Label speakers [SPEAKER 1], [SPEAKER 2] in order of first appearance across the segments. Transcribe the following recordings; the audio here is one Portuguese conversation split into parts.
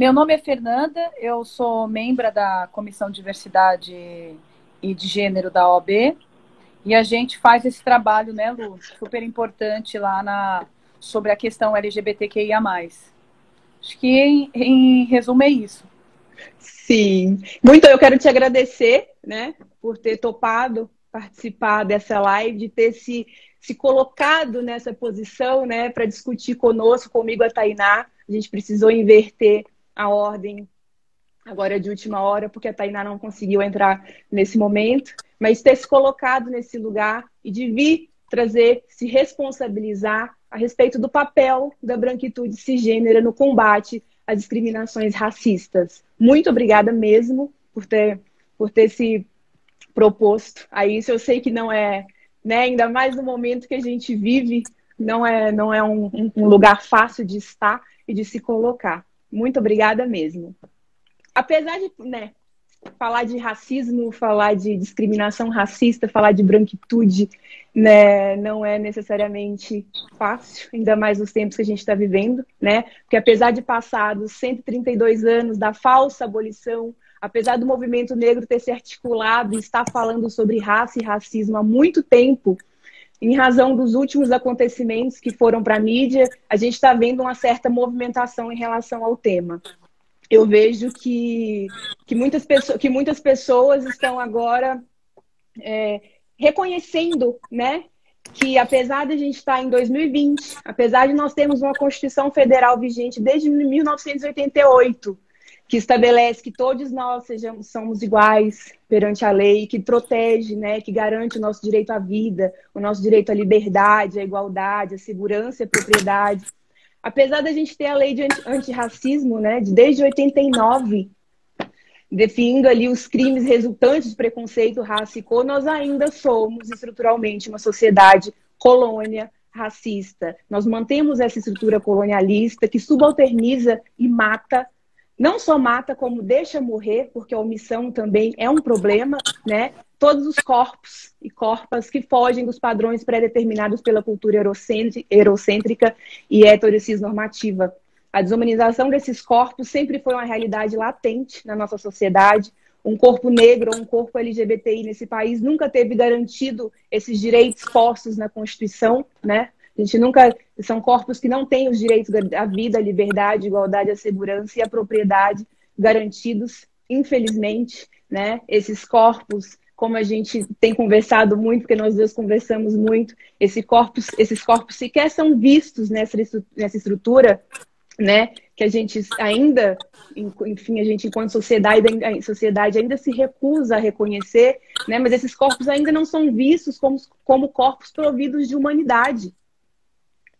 [SPEAKER 1] Meu nome é Fernanda, eu sou membro da Comissão de Diversidade e de Gênero da OAB. E a gente faz esse trabalho, né, Lu, super importante lá na, sobre a questão LGBTQIA+. Acho que, em, em resumo, é isso.
[SPEAKER 2] Sim. Muito, eu quero te agradecer, né, por ter topado participar dessa live, de ter se, se colocado nessa posição, né, para discutir conosco, comigo a Tainá. A gente precisou inverter a ordem agora de última hora, porque a Tainá não conseguiu entrar nesse momento, mas ter se colocado nesse lugar e de vir trazer, se responsabilizar a respeito do papel da branquitude cisgênera no combate às discriminações racistas. Muito obrigada mesmo por ter, por ter se proposto a isso. Eu sei que não é, né, ainda mais no momento que a gente vive, não é, não é um, um lugar fácil de estar e de se colocar. Muito obrigada mesmo apesar de né, falar de racismo, falar de discriminação racista, falar de branquitude, né, não é necessariamente fácil, ainda mais nos tempos que a gente está vivendo, né? Porque apesar de passados 132 anos da falsa abolição, apesar do movimento negro ter se articulado e estar falando sobre raça e racismo há muito tempo, em razão dos últimos acontecimentos que foram para a mídia, a gente está vendo uma certa movimentação em relação ao tema eu vejo que, que, muitas, pessoas, que muitas pessoas estão agora é, reconhecendo, né? Que apesar de a gente estar em 2020, apesar de nós termos uma Constituição Federal vigente desde 1988, que estabelece que todos nós sejamos, somos iguais perante a lei, que protege, né, que garante o nosso direito à vida, o nosso direito à liberdade, à igualdade, à segurança e à propriedade apesar da gente ter a lei de antirracismo, né, de desde 89, definindo ali os crimes resultantes de preconceito, raça e cor, nós ainda somos estruturalmente uma sociedade colônia racista. Nós mantemos essa estrutura colonialista que subalterniza e mata não só mata, como deixa morrer, porque a omissão também é um problema, né? Todos os corpos e corpas que fogem dos padrões pré-determinados pela cultura eurocêntrica e heterocisnormativa. A desumanização desses corpos sempre foi uma realidade latente na nossa sociedade. Um corpo negro ou um corpo LGBTI nesse país nunca teve garantido esses direitos postos na Constituição, né? A gente nunca. São corpos que não têm os direitos à vida, à liberdade, à igualdade, à segurança e à propriedade garantidos, infelizmente, né? Esses corpos, como a gente tem conversado muito, porque nós dois conversamos muito, esse corpos, esses corpos sequer são vistos nessa, nessa estrutura, né? Que a gente ainda, enfim, a gente enquanto sociedade, sociedade ainda se recusa a reconhecer, né? Mas esses corpos ainda não são vistos como, como corpos providos de humanidade,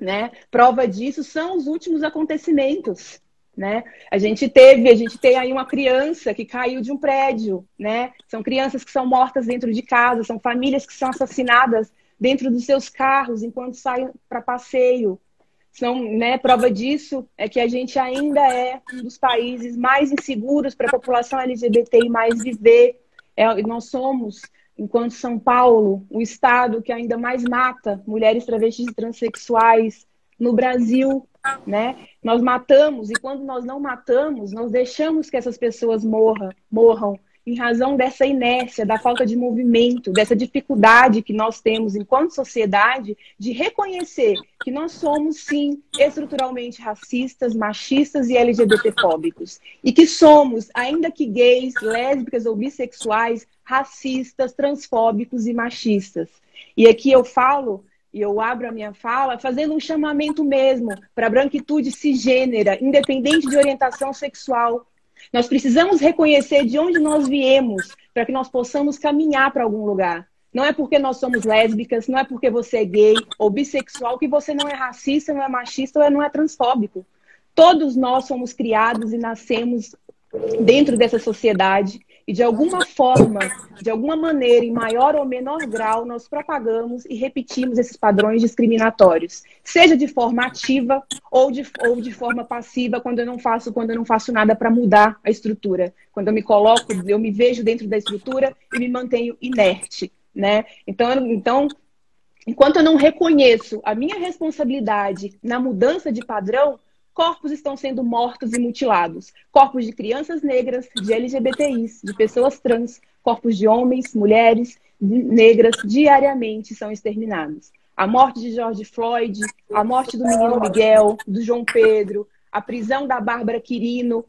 [SPEAKER 2] né? Prova disso são os últimos acontecimentos. Né? A gente teve, a gente tem aí uma criança que caiu de um prédio, né? São crianças que são mortas dentro de casa, são famílias que são assassinadas dentro dos seus carros enquanto saem para passeio. São, né, prova disso é que a gente ainda é um dos países mais inseguros para a população LGBTI mais viver. É, nós somos enquanto São Paulo, o estado que ainda mais mata mulheres travestis e transexuais no Brasil, né? Nós matamos e quando nós não matamos, nós deixamos que essas pessoas morram, morram em razão dessa inércia, da falta de movimento, dessa dificuldade que nós temos enquanto sociedade de reconhecer que nós somos, sim, estruturalmente racistas, machistas e LGBTfóbicos. E que somos, ainda que gays, lésbicas ou bissexuais, racistas, transfóbicos e machistas. E aqui eu falo e eu abro a minha fala fazendo um chamamento mesmo para a branquitude cisgênera, independente de orientação sexual, nós precisamos reconhecer de onde nós viemos para que nós possamos caminhar para algum lugar. Não é porque nós somos lésbicas, não é porque você é gay ou bissexual que você não é racista, não é machista ou não é transfóbico. Todos nós somos criados e nascemos dentro dessa sociedade e de alguma forma, de alguma maneira, em maior ou menor grau, nós propagamos e repetimos esses padrões discriminatórios, seja de forma ativa ou de, ou de forma passiva, quando eu não faço, quando eu não faço nada para mudar a estrutura. Quando eu me coloco, eu me vejo dentro da estrutura e me mantenho inerte, né? Então, então enquanto eu não reconheço a minha responsabilidade na mudança de padrão, corpos estão sendo mortos e mutilados. Corpos de crianças negras, de LGBTIs, de pessoas trans, corpos de homens, mulheres, negras, diariamente são exterminados. A morte de George Floyd, a morte do menino Miguel, do João Pedro, a prisão da Bárbara Quirino,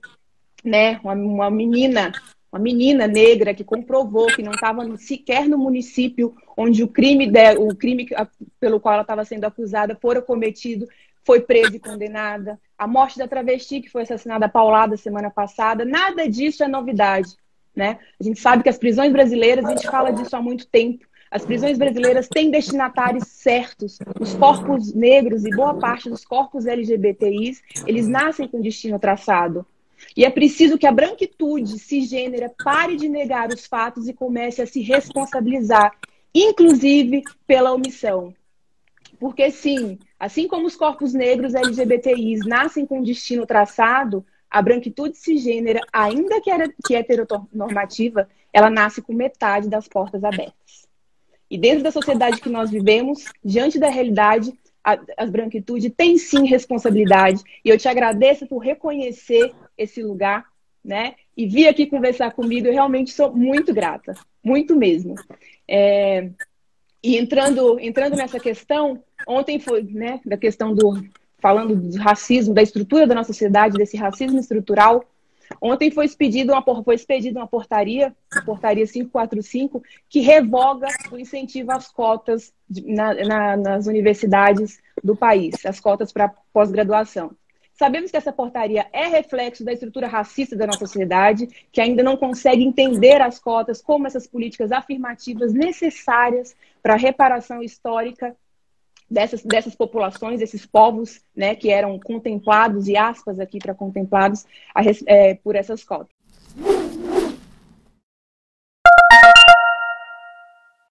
[SPEAKER 2] né, uma, uma menina uma menina negra que comprovou que não estava sequer no município onde o crime, de, o crime pelo qual ela estava sendo acusada fora cometido, foi presa e condenada. A morte da travesti que foi assassinada paulada semana passada, nada disso é novidade. Né? A gente sabe que as prisões brasileiras, a gente fala disso há muito tempo, as prisões brasileiras têm destinatários certos. Os corpos negros e boa parte dos corpos LGBTIs, eles nascem com destino traçado. E é preciso que a branquitude cisgênera pare de negar os fatos e comece a se responsabilizar, inclusive pela omissão. Porque, sim, assim como os corpos negros LGBTIs nascem com destino traçado, a branquitude cisgênera, ainda que, era, que heteronormativa, ela nasce com metade das portas abertas. E dentro da sociedade que nós vivemos, diante da realidade, a, as branquitude têm sim responsabilidade. E eu te agradeço por reconhecer esse lugar, né? E vir aqui conversar comigo, eu realmente sou muito grata, muito mesmo. É... E entrando, entrando nessa questão, ontem foi, né, da questão do falando do racismo, da estrutura da nossa sociedade, desse racismo estrutural. Ontem foi expedida uma, foi expedida uma portaria, a portaria 545, que revoga o incentivo às cotas de, na, na, nas universidades do país, as cotas para pós-graduação. Sabemos que essa portaria é reflexo da estrutura racista da nossa sociedade, que ainda não consegue entender as cotas como essas políticas afirmativas necessárias para a reparação histórica dessas, dessas populações, desses povos, né, que eram contemplados, e aspas aqui para contemplados, a, é, por essas cotas.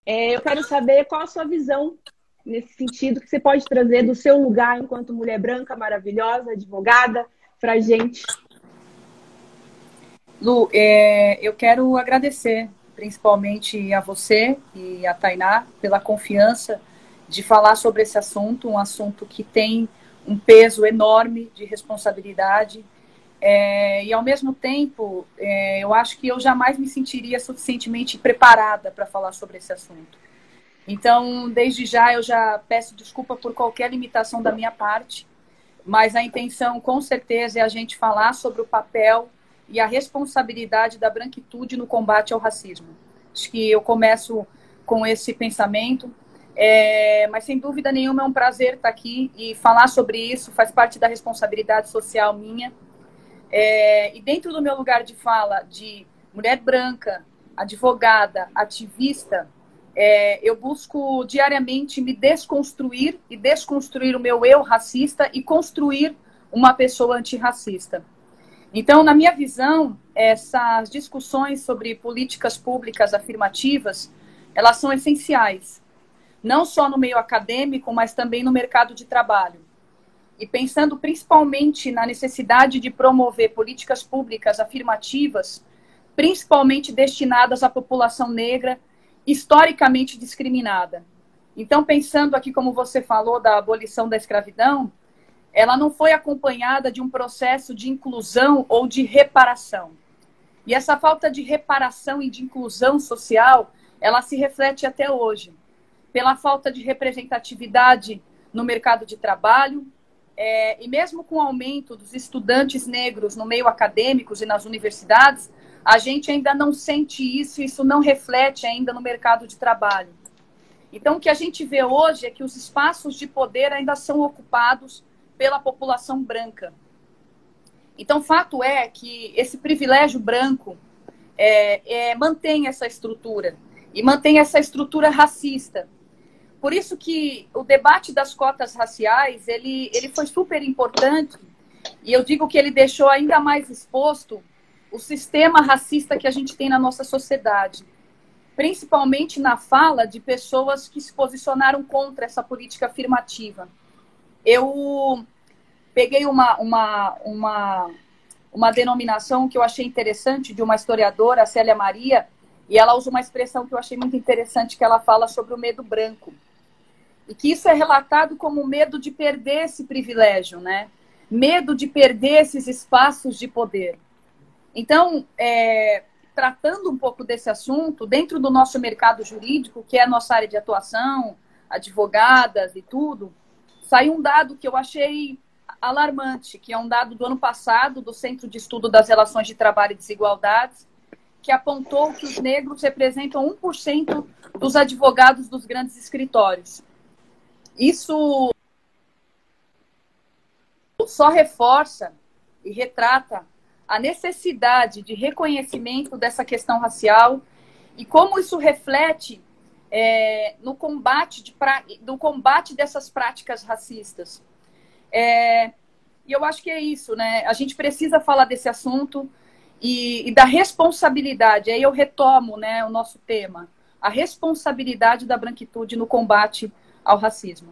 [SPEAKER 2] É, eu quero saber qual a sua visão nesse sentido que você pode trazer do seu lugar enquanto mulher branca maravilhosa, advogada, para gente.
[SPEAKER 1] Lu, é, eu quero agradecer principalmente a você e a Tainá pela confiança de falar sobre esse assunto, um assunto que tem um peso enorme de responsabilidade. É, e ao mesmo tempo, é, eu acho que eu jamais me sentiria suficientemente preparada para falar sobre esse assunto. Então, desde já, eu já peço desculpa por qualquer limitação da minha parte, mas a intenção, com certeza, é a gente falar sobre o papel e a responsabilidade da branquitude no combate ao racismo. Acho que eu começo com esse pensamento, é, mas sem dúvida nenhuma é um prazer estar aqui e falar sobre isso, faz parte da responsabilidade social minha. É, e dentro do meu lugar de fala de mulher branca, advogada, ativista, é, eu busco diariamente me desconstruir e desconstruir o meu eu racista e construir uma pessoa antirracista. Então, na minha visão, essas discussões sobre políticas públicas afirmativas, elas são essenciais, não só no meio acadêmico, mas também no mercado de trabalho. E pensando principalmente na necessidade de promover políticas públicas afirmativas, principalmente destinadas à população negra historicamente discriminada. Então, pensando aqui, como você falou, da abolição da escravidão, ela não foi acompanhada de um processo de inclusão ou de reparação. E essa falta de reparação e de inclusão social, ela se reflete até hoje, pela falta de representatividade no mercado de trabalho, é, e mesmo com o aumento dos estudantes negros no meio acadêmico e nas universidades, a gente ainda não sente isso, isso não reflete ainda no mercado de trabalho. Então, o que a gente vê hoje é que os espaços de poder ainda são ocupados pela população branca. Então, fato é que esse privilégio branco é, é, mantém essa estrutura e mantém essa estrutura racista. Por isso que o debate das cotas raciais ele, ele foi super importante e eu digo que ele deixou ainda mais exposto o sistema racista que a gente tem na nossa sociedade, principalmente na fala de pessoas que se posicionaram contra essa política afirmativa. Eu peguei uma, uma, uma, uma denominação que eu achei interessante de uma historiadora, Célia Maria, e ela usa uma expressão que eu achei muito interessante, que ela fala sobre o medo branco. E que isso é relatado como medo de perder esse privilégio, né? medo de perder esses espaços de poder. Então, é, tratando um pouco desse assunto, dentro do nosso mercado jurídico, que é a nossa área de atuação, advogadas e tudo, saiu um dado que eu achei alarmante, que é um dado do ano passado do Centro de Estudo das Relações de Trabalho e Desigualdades, que apontou que os negros representam 1% dos advogados dos grandes escritórios. Isso só reforça e retrata a necessidade de reconhecimento dessa questão racial e como isso reflete é, no combate, de pra, do combate dessas práticas racistas. É, e eu acho que é isso, né? A gente precisa falar desse assunto e, e da responsabilidade. Aí eu retomo né, o nosso tema, a responsabilidade da branquitude no combate ao racismo.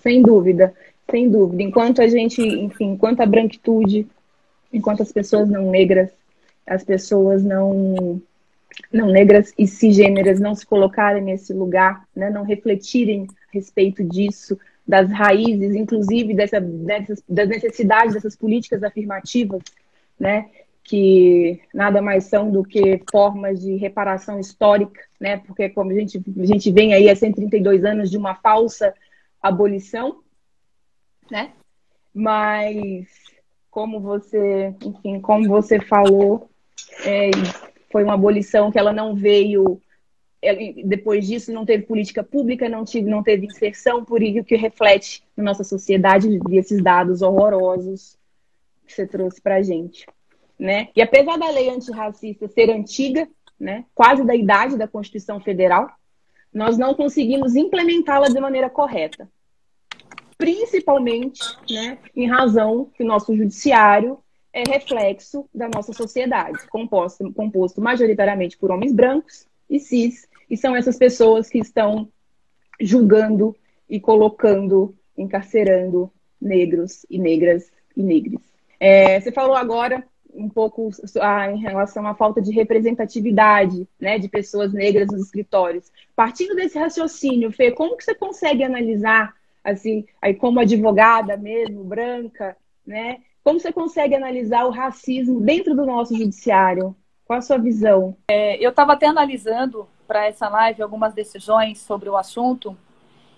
[SPEAKER 2] Sem dúvida, sem dúvida. Enquanto a gente, enfim, enquanto a branquitude, enquanto as pessoas não negras, as pessoas não não negras e cisgêneras não se colocarem nesse lugar, né, não refletirem a respeito disso, das raízes, inclusive dessa, dessas, das necessidades dessas políticas afirmativas, né, que nada mais são do que formas de reparação histórica, né, porque como a gente, a gente vem aí há 132 anos de uma falsa abolição, né, mas como você, enfim, como você falou, é, foi uma abolição que ela não veio é, depois disso não teve política pública, não, tive, não teve inserção, por isso que reflete na nossa sociedade esses dados horrorosos que você trouxe para a gente. Né? E apesar da lei antirracista ser antiga, né, quase da idade da Constituição Federal, nós não conseguimos implementá-la de maneira correta. Principalmente né, em razão que o nosso judiciário é reflexo da nossa sociedade, composto, composto majoritariamente por homens brancos e cis, e são essas pessoas que estão julgando e colocando, encarcerando negros e negras e negres. É, você falou agora um pouco ah, em relação à falta de representatividade né, de pessoas negras nos escritórios. Partindo desse raciocínio, Fê, como que você consegue analisar, assim, aí como advogada mesmo, branca, né, como você consegue analisar o racismo dentro do nosso judiciário? Qual a sua visão?
[SPEAKER 1] É, eu estava até analisando para essa live algumas decisões sobre o assunto,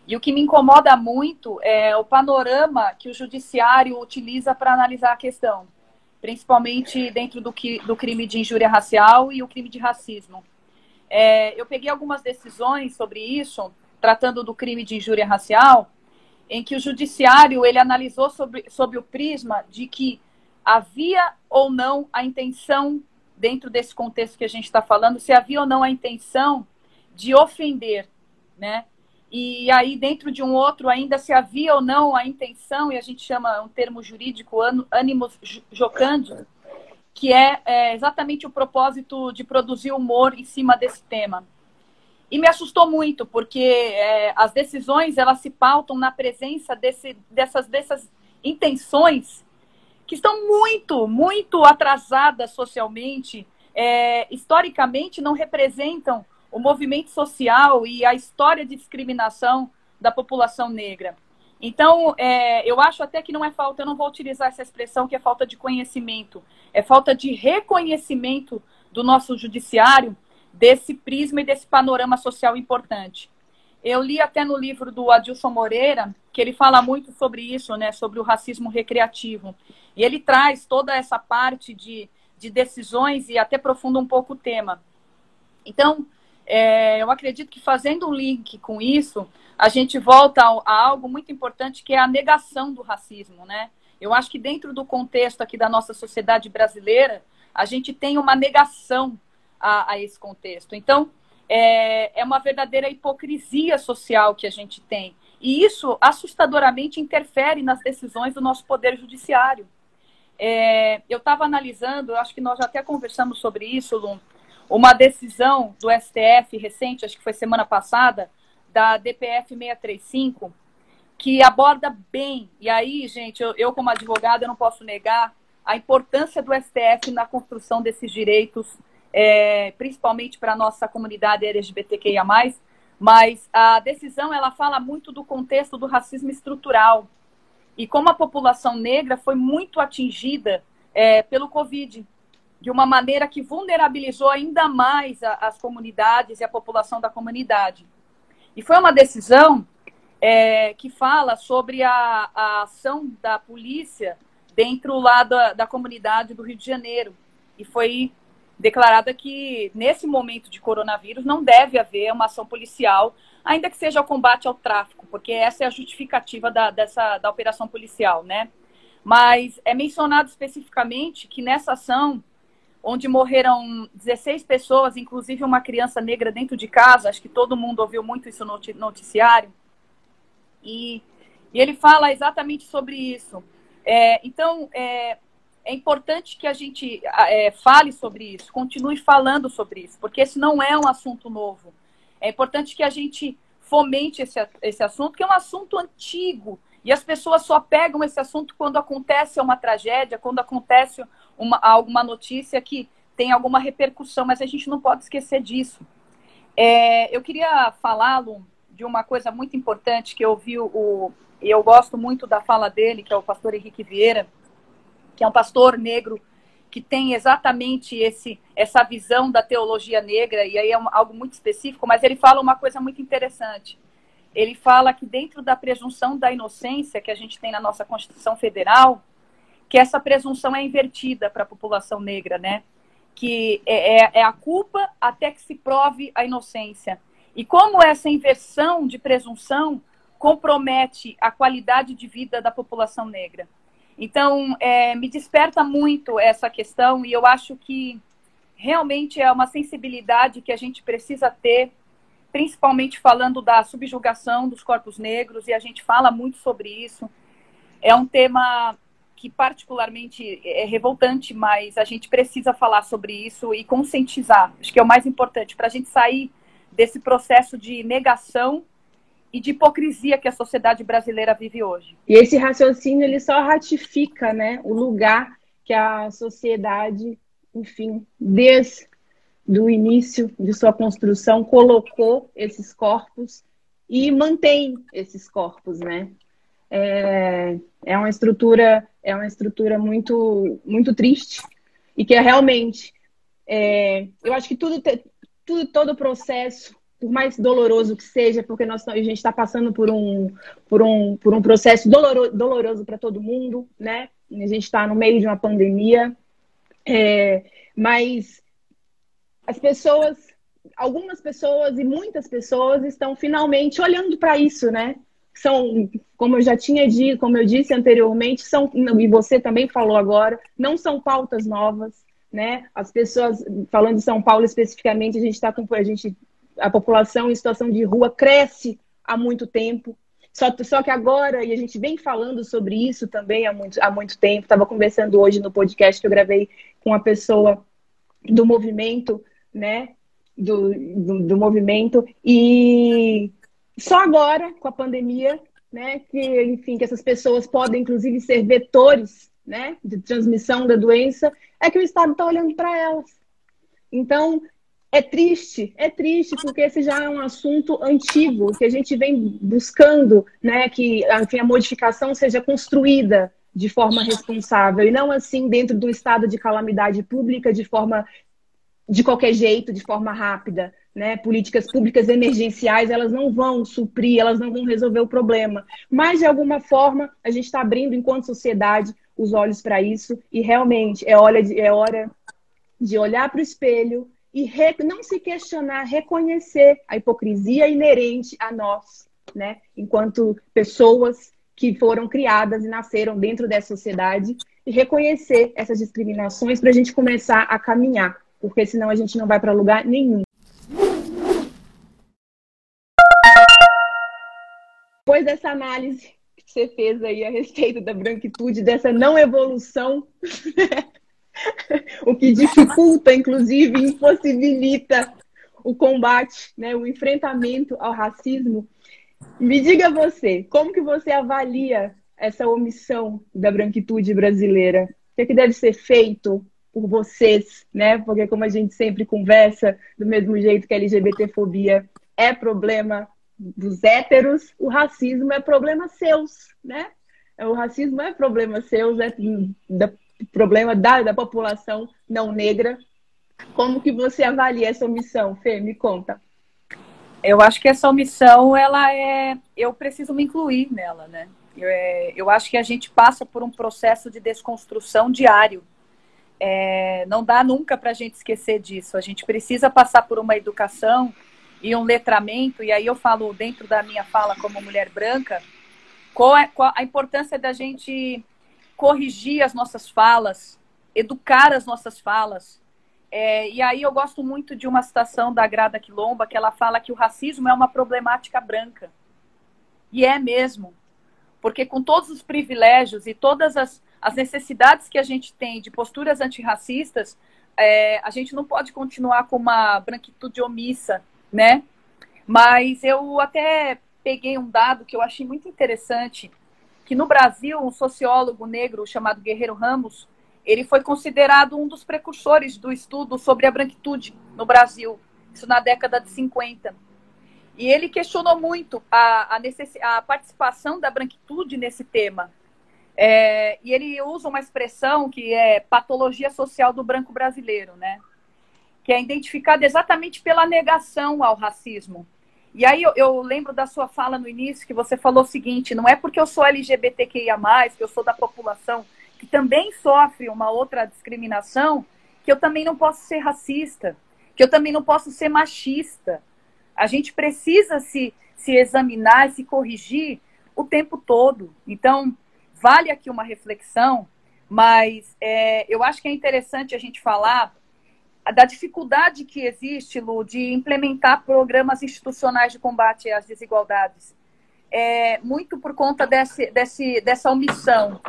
[SPEAKER 1] e o que me incomoda muito é o panorama que o judiciário utiliza para analisar a questão, principalmente dentro do, que, do crime de injúria racial e o crime de racismo. É, eu peguei algumas decisões sobre isso, tratando do crime de injúria racial, em que o judiciário ele analisou sobre, sobre o prisma de que havia ou não a intenção, dentro desse contexto que a gente está falando, se havia ou não a intenção de ofender, né? E aí, dentro de um outro, ainda se havia ou não a intenção, e a gente chama um termo jurídico, ânimos jocandi, que é, é exatamente o propósito de produzir humor em cima desse tema. E me assustou muito, porque é, as decisões elas se pautam na presença desse, dessas, dessas intenções que estão muito, muito atrasadas socialmente, é, historicamente não representam o movimento social e a história de discriminação da população negra. Então, é, eu acho até que não é falta, eu não vou utilizar essa expressão que é falta de conhecimento, é falta de reconhecimento do nosso judiciário desse prisma e desse panorama social importante. Eu li até no livro do Adilson Moreira, que ele fala muito sobre isso, né, sobre o racismo recreativo. E ele traz toda essa parte de, de decisões e até aprofunda um pouco o tema. Então, é, eu acredito que fazendo um link com isso, a gente volta a, algo muito importante que é a negação do racismo, né? Eu acho que dentro do contexto aqui da nossa sociedade brasileira, a gente tem uma negação a, a esse contexto. Então, é, é uma verdadeira hipocrisia social que a gente tem. E isso assustadoramente interfere nas decisões do nosso poder judiciário. É, eu estava analisando, acho que nós já até conversamos sobre isso, Lum, uma decisão do STF recente, acho que foi semana passada, da DPF 635, que aborda bem, e aí, gente, eu, eu como advogada, eu não posso negar a importância do STF na construção desses direitos é, principalmente para a nossa comunidade LGBTQIA+, mas a decisão ela fala muito do contexto do racismo estrutural. e como a população negra foi muito atingida é, pelo Covid, de uma maneira que vulnerabilizou ainda mais a, as comunidades e a população da comunidade. E foi uma decisão é, que fala sobre a, a, ação da polícia dentro lá da, da comunidade do Rio de Janeiro. E foi declarada que, nesse momento de coronavírus, não deve haver uma ação policial, ainda que seja o combate ao tráfico, porque essa é a justificativa da, dessa, da operação policial, né? Mas é mencionado especificamente que nessa ação, onde morreram 16 pessoas, inclusive uma criança negra dentro de casa, acho que todo mundo ouviu muito isso no noticiário, e, e ele fala exatamente sobre isso. É, então, é, é importante que a gente é, fale sobre isso, continue falando sobre isso, porque esse não é um assunto novo. É importante que a gente fomente esse, esse assunto, que é um assunto antigo. E as pessoas só pegam esse assunto quando acontece uma tragédia, quando acontece uma, alguma notícia que tem alguma repercussão, mas a gente não pode esquecer disso. É, eu queria falá-lo de uma coisa muito importante que eu vi o. Eu gosto muito da fala dele, que é o pastor Henrique Vieira, que é um pastor negro que tem exatamente esse, essa visão da teologia negra, e aí é um, algo muito específico, mas ele fala uma coisa muito interessante. Ele fala que dentro da presunção da inocência que a gente tem na nossa Constituição Federal, que essa presunção é invertida para a população negra, né? Que é, é, é a culpa até que se prove a inocência. E como essa inversão de presunção compromete a qualidade de vida da população negra. Então, é, me desperta muito essa questão e eu acho que realmente é uma sensibilidade que a gente precisa ter, principalmente falando da subjugação dos corpos negros, e a gente fala muito sobre isso. É um tema que particularmente é revoltante, mas a gente precisa falar sobre isso e conscientizar. Acho que é o mais importante para a gente sair desse processo de negação e de hipocrisia que a sociedade brasileira vive hoje.
[SPEAKER 2] E esse raciocínio ele só ratifica, né, o lugar que a sociedade, enfim, desde do início de sua construção colocou esses corpos e mantém esses corpos, né? É, é uma estrutura é uma estrutura muito muito triste e que é realmente é, eu acho que tudo, tudo todo o processo por mais doloroso que seja, porque nós, a gente está passando por um, por um, por um processo doloro, doloroso para todo mundo, né? A gente está no meio de uma pandemia, é, mas as pessoas, algumas pessoas e muitas pessoas estão finalmente olhando para isso, né? São, como eu já tinha dito, como eu disse anteriormente, são, e você também falou agora, não são pautas novas, né? As pessoas, falando de São Paulo especificamente, a gente está com a gente a população em situação de rua cresce há muito tempo. Só, só que agora, e a gente vem falando sobre isso também há muito, há muito tempo, estava conversando hoje no podcast que eu gravei com uma pessoa do movimento, né? Do, do, do movimento, e só agora, com a pandemia, né, que, enfim, que essas pessoas podem, inclusive, ser vetores né, de transmissão da doença, é que o Estado está olhando para elas. Então, é triste, é triste, porque esse já é um assunto antigo, que a gente vem buscando, né, que enfim, a modificação seja construída de forma responsável, e não assim dentro do estado de calamidade pública, de forma de qualquer jeito, de forma rápida. Né? Políticas públicas emergenciais, elas não vão suprir, elas não vão resolver o problema. Mas, de alguma forma, a gente está abrindo, enquanto sociedade, os olhos para isso, e realmente é hora de, é hora de olhar para o espelho, e re, não se questionar, reconhecer a hipocrisia inerente a nós, né? Enquanto pessoas que foram criadas e nasceram dentro dessa sociedade e reconhecer essas discriminações para a gente começar a caminhar, porque senão a gente não vai para lugar nenhum. Dessa análise que você fez aí a respeito da branquitude, dessa não evolução, o que dificulta, inclusive, impossibilita o combate, né, o enfrentamento ao racismo. Me diga você, como que você avalia essa omissão da branquitude brasileira? O que, é que deve ser feito por vocês, né? Porque como a gente sempre conversa, do mesmo jeito que a LGBTfobia é problema dos héteros, o racismo é problema seus, né? O racismo é problema seu, é da, problema da, da população não negra. Como que você avalia essa omissão, Fê? Me conta.
[SPEAKER 1] Eu acho que essa omissão, ela é. Eu preciso me incluir nela, né? Eu, é... eu acho que a gente passa por um processo de desconstrução diário. É... Não dá nunca para a gente esquecer disso. A gente precisa passar por uma educação e um letramento, e aí eu falo dentro da minha fala como mulher branca, qual, é, qual a importância da gente corrigir as nossas falas, educar as nossas falas. É, e aí eu gosto muito de uma citação da Grada Quilomba, que ela fala que o racismo é uma problemática branca. E é mesmo. Porque com todos os privilégios e todas as, as necessidades que a gente tem de posturas antirracistas, é, a gente não pode continuar com uma branquitude omissa né? Mas eu até peguei um dado que eu achei muito interessante, que no Brasil, um sociólogo negro chamado Guerreiro Ramos, ele foi considerado um dos precursores do estudo sobre a branquitude no Brasil, isso na década de 50. E ele questionou muito a, a, necess... a participação da branquitude nesse tema. É, e ele usa uma expressão que é patologia social do branco brasileiro, né? Que é identificada exatamente pela negação ao racismo. E aí eu, eu, lembro da sua fala no início que você falou o seguinte: não é porque eu sou LGBTQIA, que eu sou da população que também sofre uma outra discriminação, que eu também não posso ser racista, que eu também não posso ser machista. A gente precisa se, se examinar se corrigir o tempo todo. Então, vale aqui uma reflexão, mas é, eu acho que é interessante a gente falar da dificuldade que existe, Lu, de implementar programas institucionais de combate às desigualdades. É, muito por conta desse, desse, dessa omissão,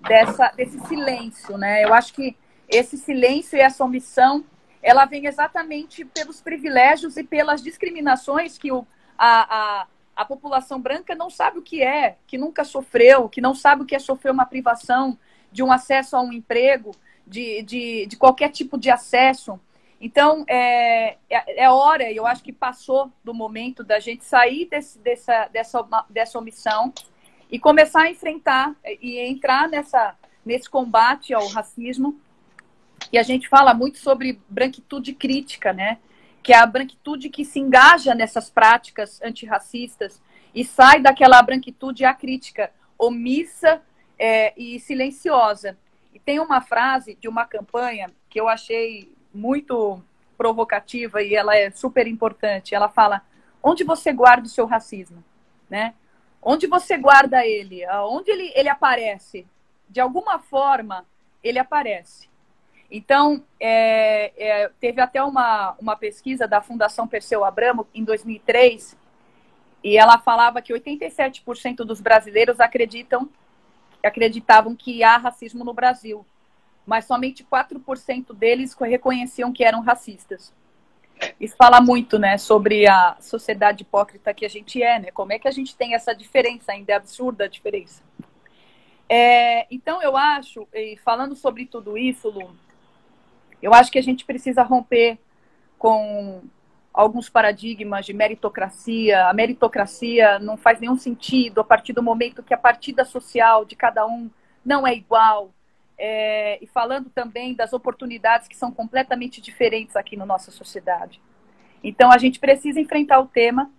[SPEAKER 1] dessa, desse silêncio, né? Eu acho que esse silêncio e essa omissão, ela vem exatamente pelos privilégios e pelas discriminações que o, a, a, a população branca não sabe o que é, que nunca sofreu, que não sabe o que é sofrer uma privação de um acesso a um emprego, de, de, de qualquer tipo de acesso. Então, é, é, é hora, eu acho que passou do momento da gente sair desse, dessa, dessa, dessa omissão e começar a enfrentar e entrar nessa, nesse combate ao racismo. E a gente fala muito sobre branquitude crítica, né? Que é a branquitude que se engaja nessas práticas antirracistas e sai daquela branquitude acrítica, omissa é, e silenciosa. Tem uma frase de uma campanha que eu achei muito provocativa e ela é super importante. Ela fala: onde você guarda o seu racismo, né? Onde você guarda ele? Onde ele, ele aparece? De alguma forma, ele aparece. Então, é, é, teve até uma, uma pesquisa da Fundação Perseu Abramo, em 2003, e ela falava que 87% dos brasileiros acreditam acreditavam que há racismo no Brasil, mas somente 4% deles reconheciam que eram racistas. Isso fala muito, né, sobre a sociedade hipócrita que a gente é, né? Como é que a gente tem essa diferença, ainda é absurda a diferença. É, então, eu acho, falando sobre tudo isso, Lu, eu acho que a gente precisa romper com alguns paradigmas de meritocracia. A meritocracia não faz nenhum sentido a partir do momento que a partida social de cada um não é igual. É, e falando também das oportunidades que são completamente diferentes aqui na nossa sociedade. Então, a gente precisa enfrentar o tema.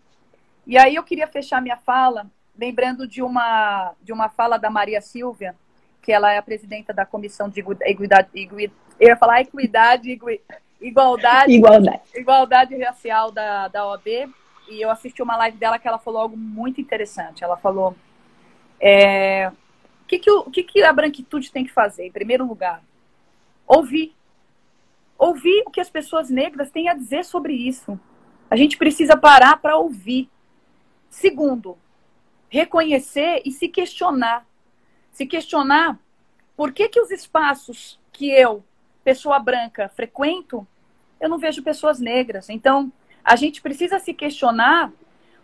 [SPEAKER 1] E aí eu queria fechar minha fala lembrando de uma, de uma fala da Maria Silvia, que ela é a presidenta da Comissão de Igualdade, eu ia falar equidade, Igualdade, igualdade. igualdade racial da, da OAB. E eu assisti uma live dela que ela falou algo muito interessante. Ela falou: é, o que, que, o, que, que a branquitude tem que fazer? Em primeiro lugar, ouvir. Ouvir o que as pessoas negras têm a dizer sobre isso. A gente precisa parar para ouvir. Segundo, reconhecer e se questionar. Se questionar por que, que os espaços que eu pessoa branca frequento, eu não vejo pessoas negras. Então, a gente precisa se questionar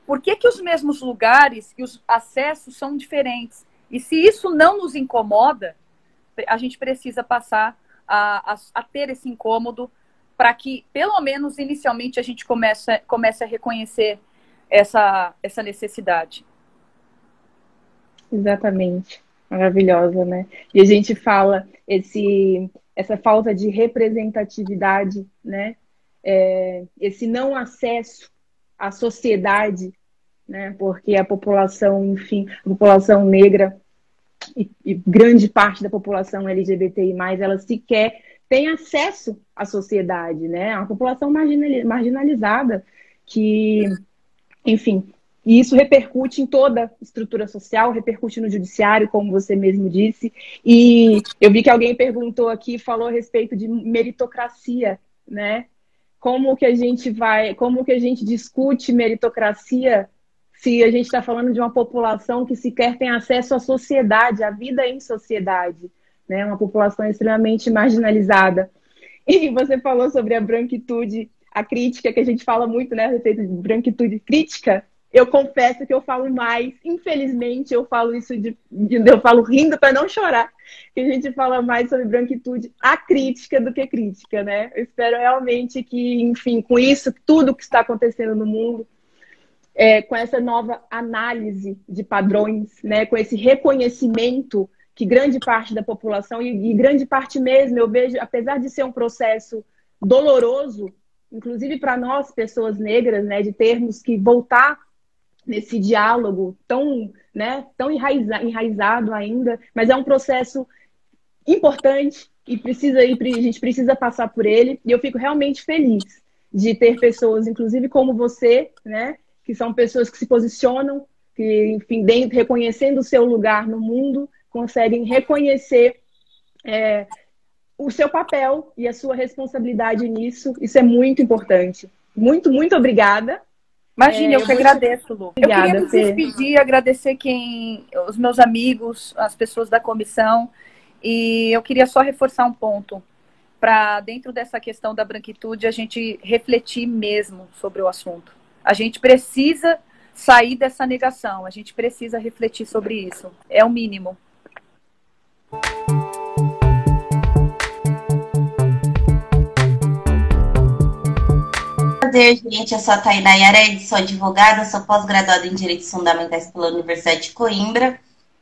[SPEAKER 1] por que, que os mesmos lugares e os acessos são diferentes. E se isso não nos incomoda, a gente precisa passar a, a, a ter esse incômodo para que, pelo menos inicialmente, a gente comece, comece a reconhecer essa, essa necessidade.
[SPEAKER 2] Exatamente. Maravilhosa, né? E a gente fala esse, essa falta de representatividade, né? É, esse não acesso à sociedade, né? Porque a população, enfim, a população negra e, e grande parte da população LGBTI+, ela sequer tem acesso à sociedade, né? É uma população marginalizada que, enfim, e isso repercute em toda a estrutura social, repercute no judiciário, como você mesmo disse. E eu vi que alguém perguntou aqui, falou a respeito de meritocracia, né? Como que a gente vai, como que a gente discute meritocracia se a gente está falando de uma população que sequer tem acesso à sociedade, à vida em sociedade, né? Uma população extremamente marginalizada. E você falou sobre a branquitude, a crítica que a gente fala muito, né, a respeito de branquitude crítica eu confesso que eu falo mais, infelizmente, eu falo isso de, eu falo rindo para não chorar, que a gente fala mais sobre branquitude a crítica do que crítica, né? Eu espero realmente que, enfim, com isso, tudo que está acontecendo no mundo, é, com essa nova análise de padrões, né, com esse reconhecimento que grande parte da população, e, e grande parte mesmo, eu vejo, apesar de ser um processo doloroso, inclusive para nós, pessoas negras, né, de termos que voltar nesse diálogo tão, né, tão enraiza, enraizado ainda, mas é um processo importante e precisa a gente precisa passar por ele. E eu fico realmente feliz de ter pessoas, inclusive como você, né, que são pessoas que se posicionam, que, enfim, dentro, reconhecendo o seu lugar no mundo, conseguem reconhecer é, o seu papel e a sua responsabilidade nisso. Isso é muito importante. Muito, muito obrigada.
[SPEAKER 1] Imagine, é, eu, eu que agradeço, Lu. Obrigada, eu queria me despedir, agradecer quem, os meus amigos, as pessoas da comissão. E eu queria só reforçar um ponto para dentro dessa questão da branquitude a gente refletir mesmo sobre o assunto. A gente precisa sair dessa negação, a gente precisa refletir sobre isso. É o mínimo.
[SPEAKER 3] Prazer, gente. Eu sou a Tainá Yared, sou advogada, sou pós-graduada em Direitos Fundamentais pela Universidade de Coimbra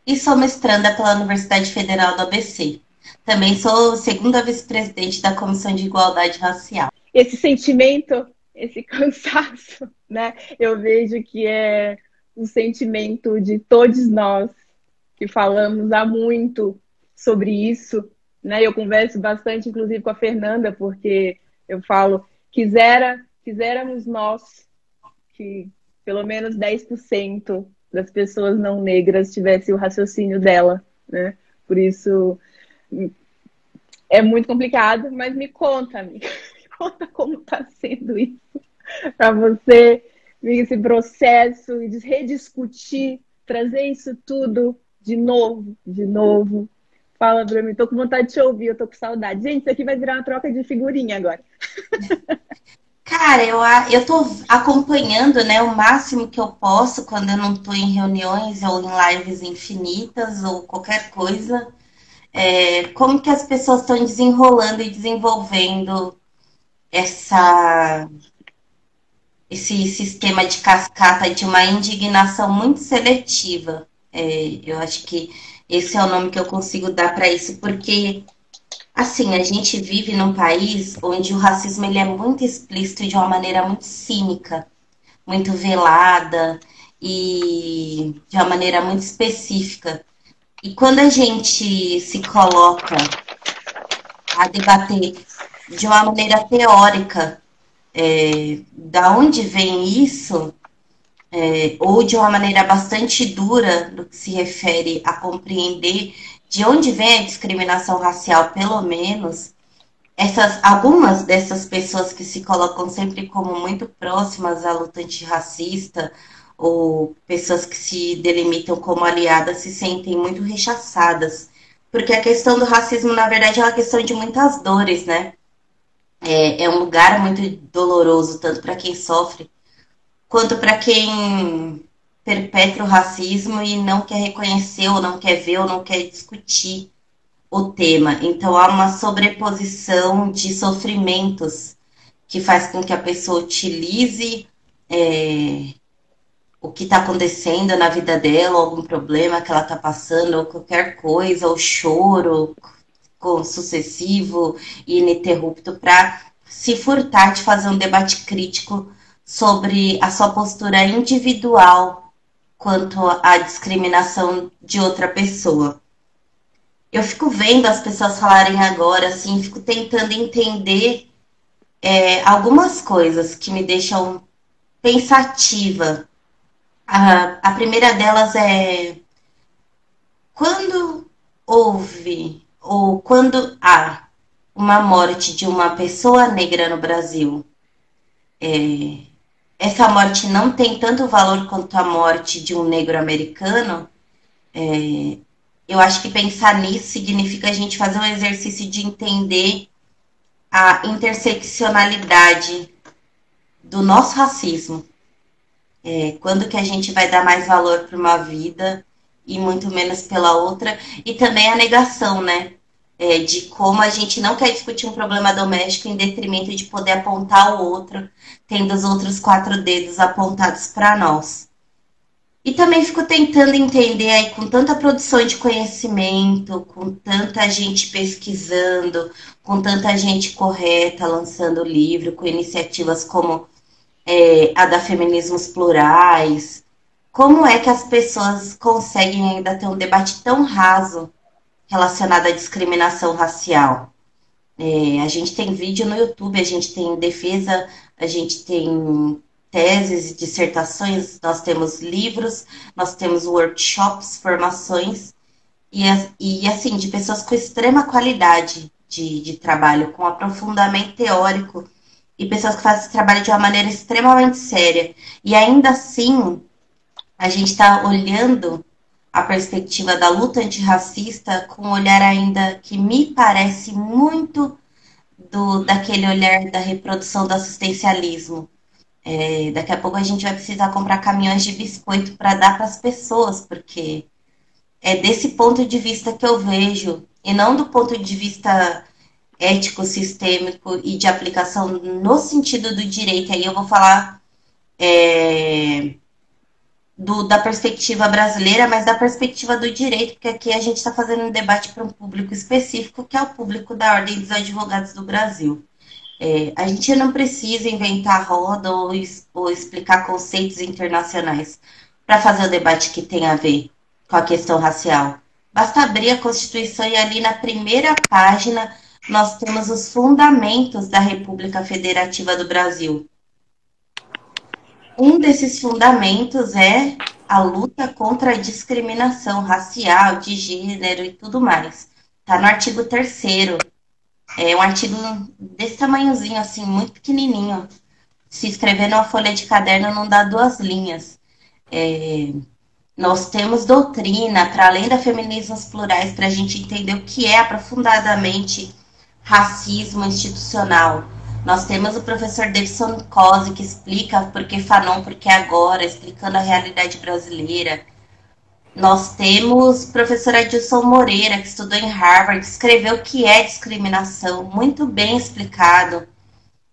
[SPEAKER 3] e sou mestranda pela Universidade Federal do ABC. Também sou segunda vice-presidente da Comissão de Igualdade Racial.
[SPEAKER 2] Esse sentimento, esse cansaço, né? Eu vejo que é um sentimento de todos nós que falamos há muito sobre isso, né? Eu converso bastante, inclusive, com a Fernanda, porque eu falo, quisera quiséramos nós que pelo menos 10% das pessoas não negras tivesse o raciocínio dela, né? Por isso é muito complicado, mas me conta, amiga, me conta como está sendo isso para você esse processo e rediscutir, trazer isso tudo de novo, de novo. Fala para mim, tô com vontade de te ouvir, eu tô com saudade. Gente, isso aqui vai virar uma troca de figurinha agora.
[SPEAKER 3] Cara, eu, eu tô acompanhando, né, o máximo que eu posso quando eu não tô em reuniões ou em lives infinitas ou qualquer coisa. É, como que as pessoas estão desenrolando e desenvolvendo essa esse sistema de cascata de uma indignação muito seletiva. É, eu acho que esse é o nome que eu consigo dar para isso, porque Assim, a gente vive num país onde o racismo ele é muito explícito de uma maneira muito cínica, muito velada e de uma maneira muito específica. E quando a gente se coloca a debater de uma maneira teórica é, da onde vem isso, é, ou de uma maneira bastante dura no que se refere a compreender de onde vem a discriminação racial, pelo menos, essas algumas dessas pessoas que se colocam sempre como muito próximas à luta antirracista ou pessoas que se delimitam como aliadas se sentem muito rechaçadas. Porque a questão do racismo, na verdade, é uma questão de muitas dores, né? É, é um lugar muito doloroso, tanto para quem sofre, quanto para quem perpetra o racismo e não quer reconhecer, ou não quer ver, ou não quer discutir o tema. Então há uma sobreposição de sofrimentos que faz com que a pessoa utilize é, o que está acontecendo na vida dela, algum problema que ela está passando, ou qualquer coisa, ou choro com sucessivo e ininterrupto, para se furtar de fazer um debate crítico sobre a sua postura individual quanto à discriminação de outra pessoa. Eu fico vendo as pessoas falarem agora, assim, fico tentando entender é, algumas coisas que me deixam pensativa. A, a primeira delas é quando houve ou quando há uma morte de uma pessoa negra no Brasil, é, essa morte não tem tanto valor quanto a morte de um negro americano, é, eu acho que pensar nisso significa a gente fazer um exercício de entender a interseccionalidade do nosso racismo. É, quando que a gente vai dar mais valor para uma vida e muito menos pela outra, e também a negação, né? É, de como a gente não quer discutir um problema doméstico em detrimento de poder apontar o outro, tendo os outros quatro dedos apontados para nós. E também fico tentando entender aí, com tanta produção de conhecimento, com tanta gente pesquisando, com tanta gente correta lançando livro, com iniciativas como é, a da Feminismos Plurais, como é que as pessoas conseguem ainda ter um debate tão raso relacionada à discriminação racial. É, a gente tem vídeo no YouTube, a gente tem defesa, a gente tem teses, dissertações, nós temos livros, nós temos workshops, formações, e, e assim, de pessoas com extrema qualidade de, de trabalho, com aprofundamento teórico, e pessoas que fazem esse trabalho de uma maneira extremamente séria. E ainda assim, a gente está olhando a perspectiva da luta antirracista com um olhar ainda que me parece muito do daquele olhar da reprodução do assistencialismo. É, daqui a pouco a gente vai precisar comprar caminhões de biscoito para dar para as pessoas, porque é desse ponto de vista que eu vejo, e não do ponto de vista ético, sistêmico e de aplicação no sentido do direito. Aí eu vou falar é, do, da perspectiva brasileira, mas da perspectiva do direito, porque aqui a gente está fazendo um debate para um público específico, que é o público da Ordem dos Advogados do Brasil. É, a gente não precisa inventar roda ou, ou explicar conceitos internacionais para fazer o debate que tem a ver com a questão racial. Basta abrir a Constituição e ali na primeira página nós temos os fundamentos da República Federativa do Brasil. Um desses fundamentos é a luta contra a discriminação racial, de gênero e tudo mais. Está no artigo 3 É um artigo desse tamanhozinho, assim, muito pequenininho. Se escrever numa folha de caderno não dá duas linhas. É, nós temos doutrina, para além da feminismos plurais, para a gente entender o que é aprofundadamente racismo institucional nós temos o professor Davidson Cosi, que explica por que Fanon, por que agora, explicando a realidade brasileira. Nós temos o professor Adilson Moreira, que estudou em Harvard, que escreveu o que é discriminação, muito bem explicado.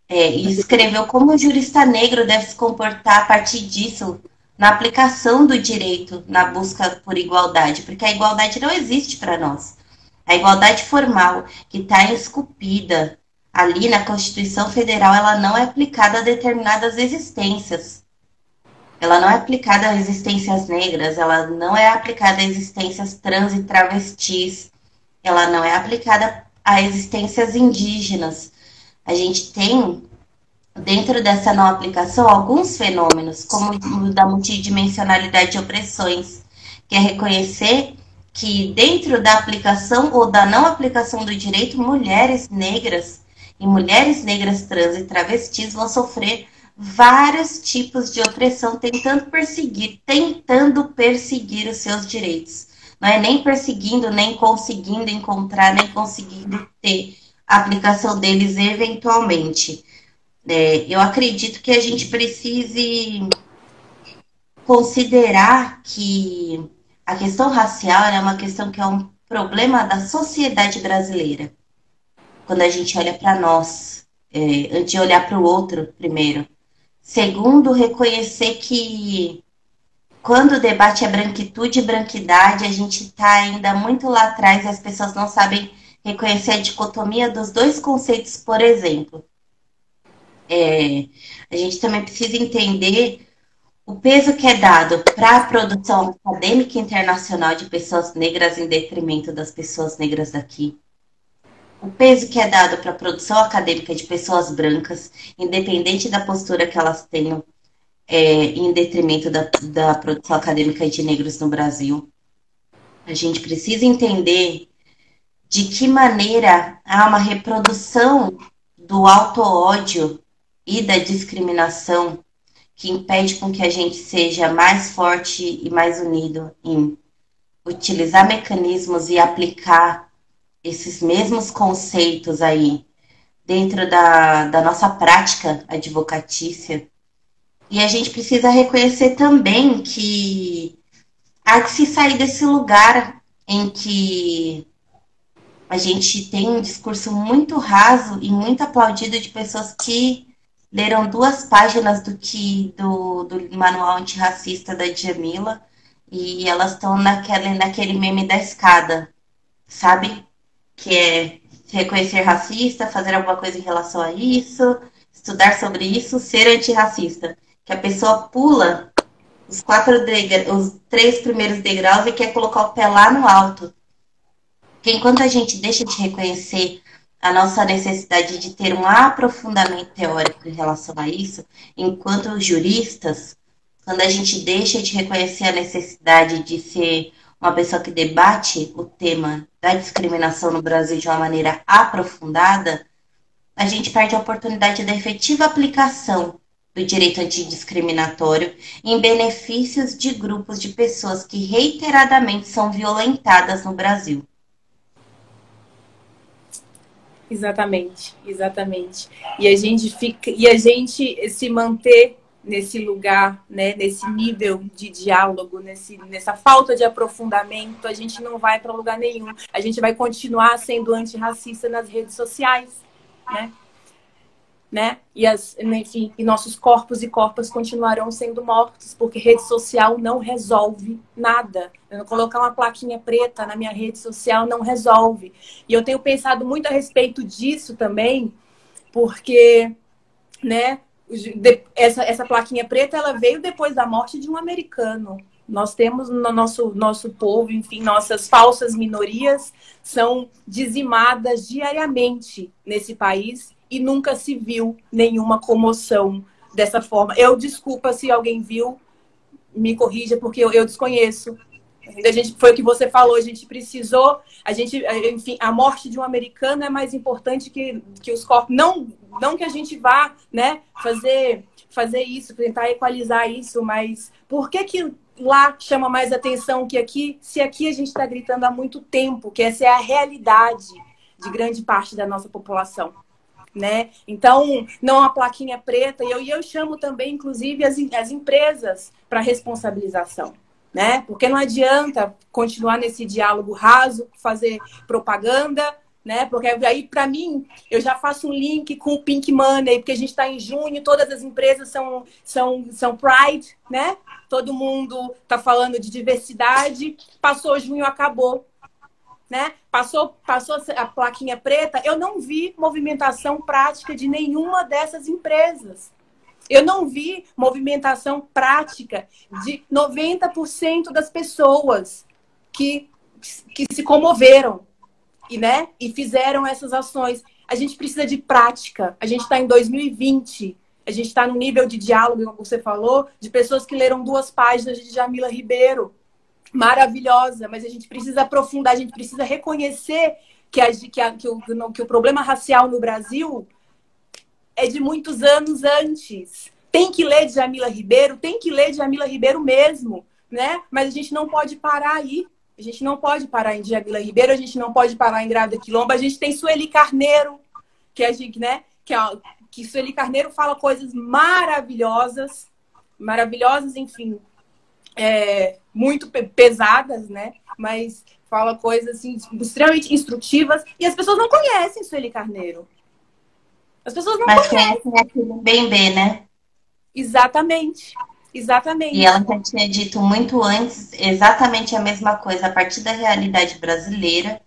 [SPEAKER 3] É, e escreveu como o jurista negro deve se comportar a partir disso na aplicação do direito, na busca por igualdade, porque a igualdade não existe para nós. A igualdade formal, que está esculpida ali na Constituição Federal ela não é aplicada a determinadas existências. Ela não é aplicada a existências negras, ela não é aplicada a existências trans e travestis, ela não é aplicada a existências indígenas. A gente tem, dentro dessa não aplicação, alguns fenômenos, como o da multidimensionalidade de opressões, que é reconhecer que dentro da aplicação ou da não aplicação do direito, mulheres negras e mulheres negras, trans e travestis vão sofrer vários tipos de opressão tentando perseguir, tentando perseguir os seus direitos. Não é nem perseguindo, nem conseguindo encontrar, nem conseguindo ter a aplicação deles eventualmente. É, eu acredito que a gente precise considerar que a questão racial é uma questão que é um problema da sociedade brasileira quando a gente olha para nós, é, antes de olhar para o outro primeiro. Segundo, reconhecer que quando o debate é branquitude e branquidade, a gente está ainda muito lá atrás e as pessoas não sabem reconhecer a dicotomia dos dois conceitos, por exemplo. É, a gente também precisa entender o peso que é dado para a produção acadêmica internacional de pessoas negras em detrimento das pessoas negras daqui. O peso que é dado para a produção acadêmica de pessoas brancas, independente da postura que elas tenham, é, em detrimento da, da produção acadêmica de negros no Brasil. A gente precisa entender de que maneira há uma reprodução do auto-ódio e da discriminação que impede com que a gente seja mais forte e mais unido em utilizar mecanismos e aplicar esses mesmos conceitos aí dentro da, da nossa prática advocatícia. E a gente precisa reconhecer também que há que se sair desse lugar em que a gente tem um discurso muito raso e muito aplaudido de pessoas que leram duas páginas do que do, do manual antirracista da Djamila e elas estão naquele, naquele meme da escada, sabe? Que é reconhecer racista, fazer alguma coisa em relação a isso, estudar sobre isso, ser antirracista. Que a pessoa pula os quatro os três primeiros degraus e quer colocar o pé lá no alto. Porque enquanto a gente deixa de reconhecer a nossa necessidade de ter um aprofundamento teórico em relação a isso, enquanto juristas, quando a gente deixa de reconhecer a necessidade de ser uma pessoa que debate o tema da discriminação no Brasil de uma maneira aprofundada, a gente perde a oportunidade da efetiva aplicação do direito antidiscriminatório em benefícios de grupos de pessoas que reiteradamente são violentadas no Brasil.
[SPEAKER 2] Exatamente, exatamente. E a gente fica e a gente se manter nesse lugar, né, nesse nível de diálogo, nesse, nessa falta de aprofundamento, a gente não vai para lugar nenhum. A gente vai continuar sendo antirracista nas redes sociais, né? né? E, as, enfim, e nossos corpos e corpas continuarão sendo mortos, porque rede social não resolve nada. Eu colocar uma plaquinha preta na minha rede social não resolve. E eu tenho pensado muito a respeito disso também, porque, né, essa, essa plaquinha preta ela veio depois da morte de um americano. Nós temos no nosso, nosso povo, enfim, nossas falsas minorias são dizimadas diariamente nesse país e nunca se viu nenhuma comoção dessa forma. Eu desculpa se alguém viu, me corrija, porque eu, eu desconheço. A gente, foi o que você falou, a gente precisou, a gente, enfim, a morte de um americano é mais importante que, que os corpos. Não, não que a gente vá né, fazer, fazer isso, tentar equalizar isso, mas por que, que lá chama mais atenção que aqui, se aqui a gente está gritando há muito tempo, que essa é a realidade de grande parte da nossa população né? Então, não a plaquinha preta, e eu, eu chamo também, inclusive, as, as empresas para responsabilização. Né? Porque não adianta continuar nesse diálogo raso, fazer propaganda, né? Porque aí, para mim, eu já faço um link com o Pink Money, porque a gente está em junho, todas as empresas são, são, são Pride, né? Todo mundo está falando de diversidade. Passou junho, acabou né? Passou, passou a plaquinha preta, eu não vi movimentação prática de nenhuma dessas empresas. Eu não vi movimentação prática de 90% das pessoas que, que se comoveram e, né, e fizeram essas ações. A gente precisa de prática. A gente está em 2020. A gente está no nível de diálogo, como você falou, de pessoas que leram duas páginas de Jamila Ribeiro maravilhosa, mas a gente precisa aprofundar, a gente precisa reconhecer que, a, que, a, que, o, que o problema racial no Brasil é de muitos anos antes. Tem que ler Jamila Ribeiro, tem que ler Jamila Ribeiro mesmo, né? Mas a gente não pode parar aí. A gente não pode parar em Jamila Ribeiro, a gente não pode parar em Grávida Quilomba. A gente tem Sueli Carneiro, que a gente, né? Que, é, que Sueli Carneiro fala coisas maravilhosas, maravilhosas, enfim, é, muito pesadas, né? Mas fala coisas assim, extremamente instrutivas e as pessoas não conhecem Sueli Carneiro. As pessoas não
[SPEAKER 3] Mas conhecem aquele bem bem, né?
[SPEAKER 2] Exatamente. Exatamente.
[SPEAKER 3] E ela já tinha dito muito antes exatamente a mesma coisa, a partir da realidade brasileira,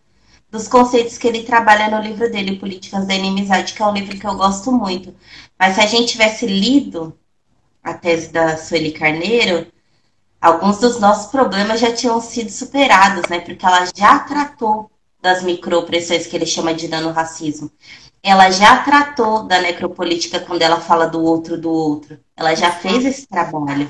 [SPEAKER 3] dos conceitos que ele trabalha no livro dele, Políticas da Inimizade, que é um livro que eu gosto muito. Mas se a gente tivesse lido a tese da Sueli Carneiro, alguns dos nossos problemas já tinham sido superados, né? Porque ela já tratou das micropressões que ele chama de racismo. Ela já tratou da necropolítica quando ela fala do outro do outro. Ela já fez esse trabalho.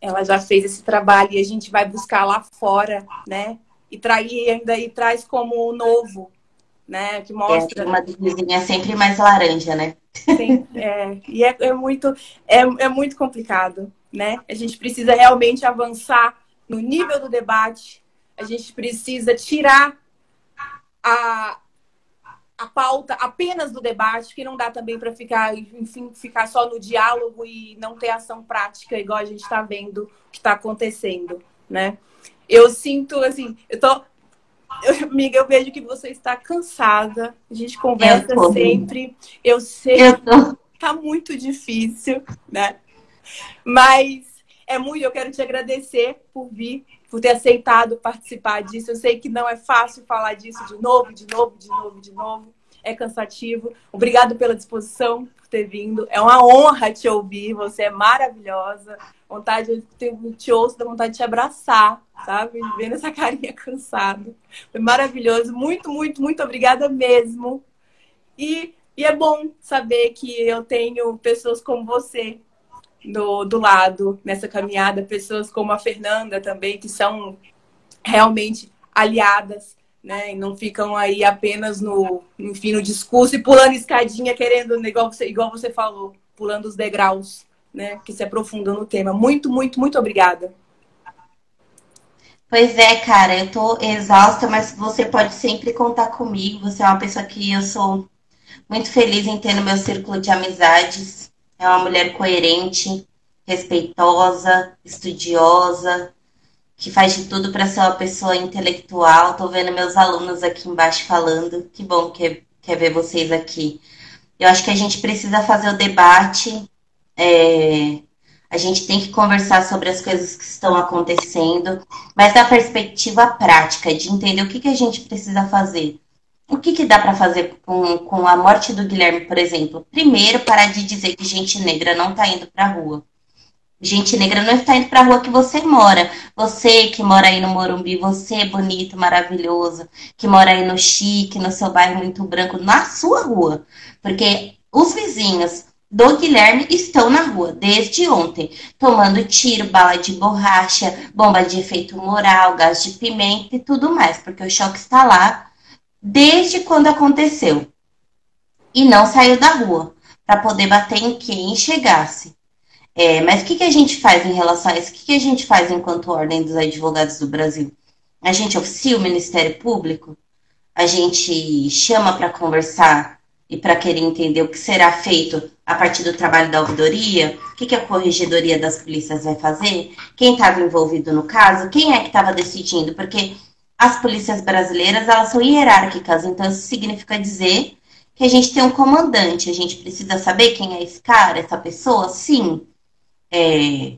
[SPEAKER 2] Ela já fez esse trabalho e a gente vai buscar lá fora, né? E trair ainda e traz como novo, né? Que mostra.
[SPEAKER 3] É, uma vizinha sempre mais laranja, né?
[SPEAKER 2] Sim, é, e é, é muito é, é muito complicado, né? A gente precisa realmente avançar no nível do debate. A gente precisa tirar a, a pauta apenas do debate, que não dá também para ficar, enfim, ficar só no diálogo e não ter ação prática, igual a gente está vendo que está acontecendo, né? Eu sinto, assim, eu tô. Eu, amiga, eu vejo que você está cansada. A gente conversa eu sempre. Eu sei eu que tá muito difícil, né? Mas é muito, eu quero te agradecer por vir, por ter aceitado participar disso. Eu sei que não é fácil falar disso de novo, de novo, de novo, de novo. É cansativo. Obrigado pela disposição, por ter vindo. É uma honra te ouvir. Você é maravilhosa. Vontade, eu te ouço, da vontade de te abraçar, sabe? Vendo essa carinha cansada. Foi maravilhoso. Muito, muito, muito obrigada mesmo. E, e é bom saber que eu tenho pessoas como você do, do lado nessa caminhada, pessoas como a Fernanda também, que são realmente aliadas, né? E não ficam aí apenas no, enfim, no discurso e pulando escadinha, querendo, igual você, igual você falou, pulando os degraus, né? Que se aprofundam no tema. Muito, muito, muito obrigada.
[SPEAKER 3] Pois é, cara, eu tô exausta, mas você pode sempre contar comigo. Você é uma pessoa que eu sou muito feliz em ter no meu círculo de amizades. É uma mulher coerente, respeitosa, estudiosa, que faz de tudo para ser uma pessoa intelectual. Tô vendo meus alunos aqui embaixo falando. Que bom que quer ver vocês aqui. Eu acho que a gente precisa fazer o debate. É, a gente tem que conversar sobre as coisas que estão acontecendo, mas da perspectiva prática, de entender o que, que a gente precisa fazer. O que, que dá para fazer com, com a morte do Guilherme, por exemplo? Primeiro, parar de dizer que gente negra não está indo para a rua. Gente negra não está indo para a rua que você mora. Você que mora aí no Morumbi, você é bonito, maravilhoso, que mora aí no chique, no seu bairro muito branco, na sua rua. Porque os vizinhos do Guilherme estão na rua desde ontem, tomando tiro, bala de borracha, bomba de efeito moral, gás de pimenta e tudo mais, porque o choque está lá desde quando aconteceu e não saiu da rua para poder bater em quem chegasse. É, mas o que, que a gente faz em relação a isso? O que, que a gente faz enquanto Ordem dos Advogados do Brasil? A gente oficia o Ministério Público? A gente chama para conversar e para querer entender o que será feito a partir do trabalho da ouvidoria? O que, que a Corregedoria das Polícias vai fazer? Quem estava envolvido no caso? Quem é que estava decidindo? Porque as polícias brasileiras elas são hierárquicas, então isso significa dizer que a gente tem um comandante, a gente precisa saber quem é esse cara, essa pessoa, sim. É,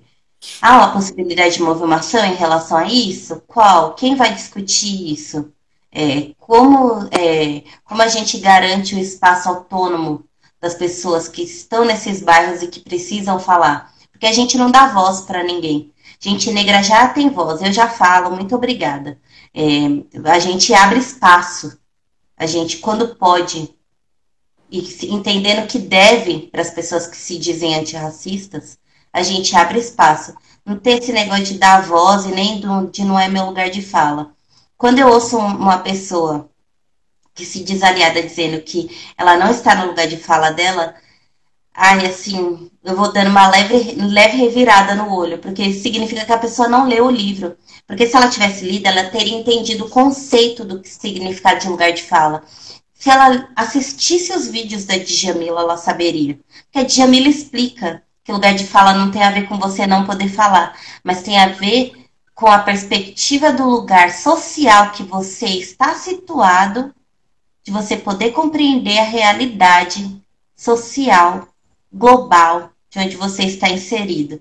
[SPEAKER 3] há uma possibilidade de movimentação em relação a isso? Qual? Quem vai discutir isso? É, como, é, como a gente garante o espaço autônomo das pessoas que estão nesses bairros e que precisam falar? Porque a gente não dá voz para ninguém. Gente negra já tem voz, eu já falo, muito obrigada. É, a gente abre espaço, a gente, quando pode, e entendendo que deve para as pessoas que se dizem antirracistas, a gente abre espaço. Não tem esse negócio de dar voz e nem do, de não é meu lugar de fala. Quando eu ouço uma pessoa que se diz aliada dizendo que ela não está no lugar de fala dela, ai, assim, eu vou dando uma leve, leve revirada no olho, porque significa que a pessoa não leu o livro. Porque se ela tivesse lido, ela teria entendido o conceito do significado de lugar de fala. Se ela assistisse os vídeos da Djamila, ela saberia. Porque a Djamila explica que lugar de fala não tem a ver com você não poder falar, mas tem a ver com a perspectiva do lugar social que você está situado, de você poder compreender a realidade social global de onde você está inserido.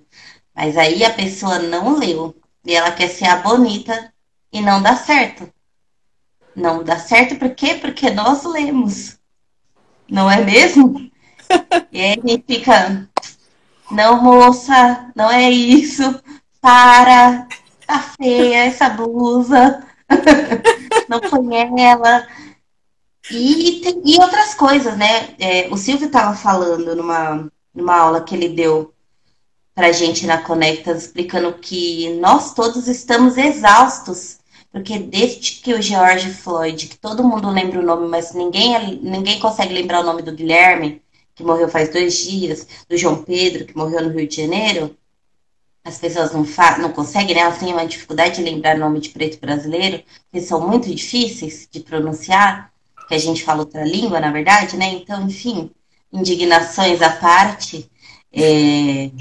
[SPEAKER 3] Mas aí a pessoa não leu e ela quer ser a bonita e não dá certo. Não dá certo por quê? Porque nós lemos. Não é mesmo? e aí a gente fica, não, moça, não é isso. Para, tá feia essa blusa. não foi ela. E, tem, e outras coisas, né? É, o Silvio estava falando numa, numa aula que ele deu para gente na Conectas, explicando que nós todos estamos exaustos, porque desde que o George Floyd, que todo mundo lembra o nome, mas ninguém, ninguém consegue lembrar o nome do Guilherme, que morreu faz dois dias, do João Pedro, que morreu no Rio de Janeiro, as pessoas não, não conseguem, né? Elas têm uma dificuldade de lembrar o nome de preto brasileiro, que são muito difíceis de pronunciar, que a gente fala outra língua, na verdade, né? Então, enfim, indignações à parte, é,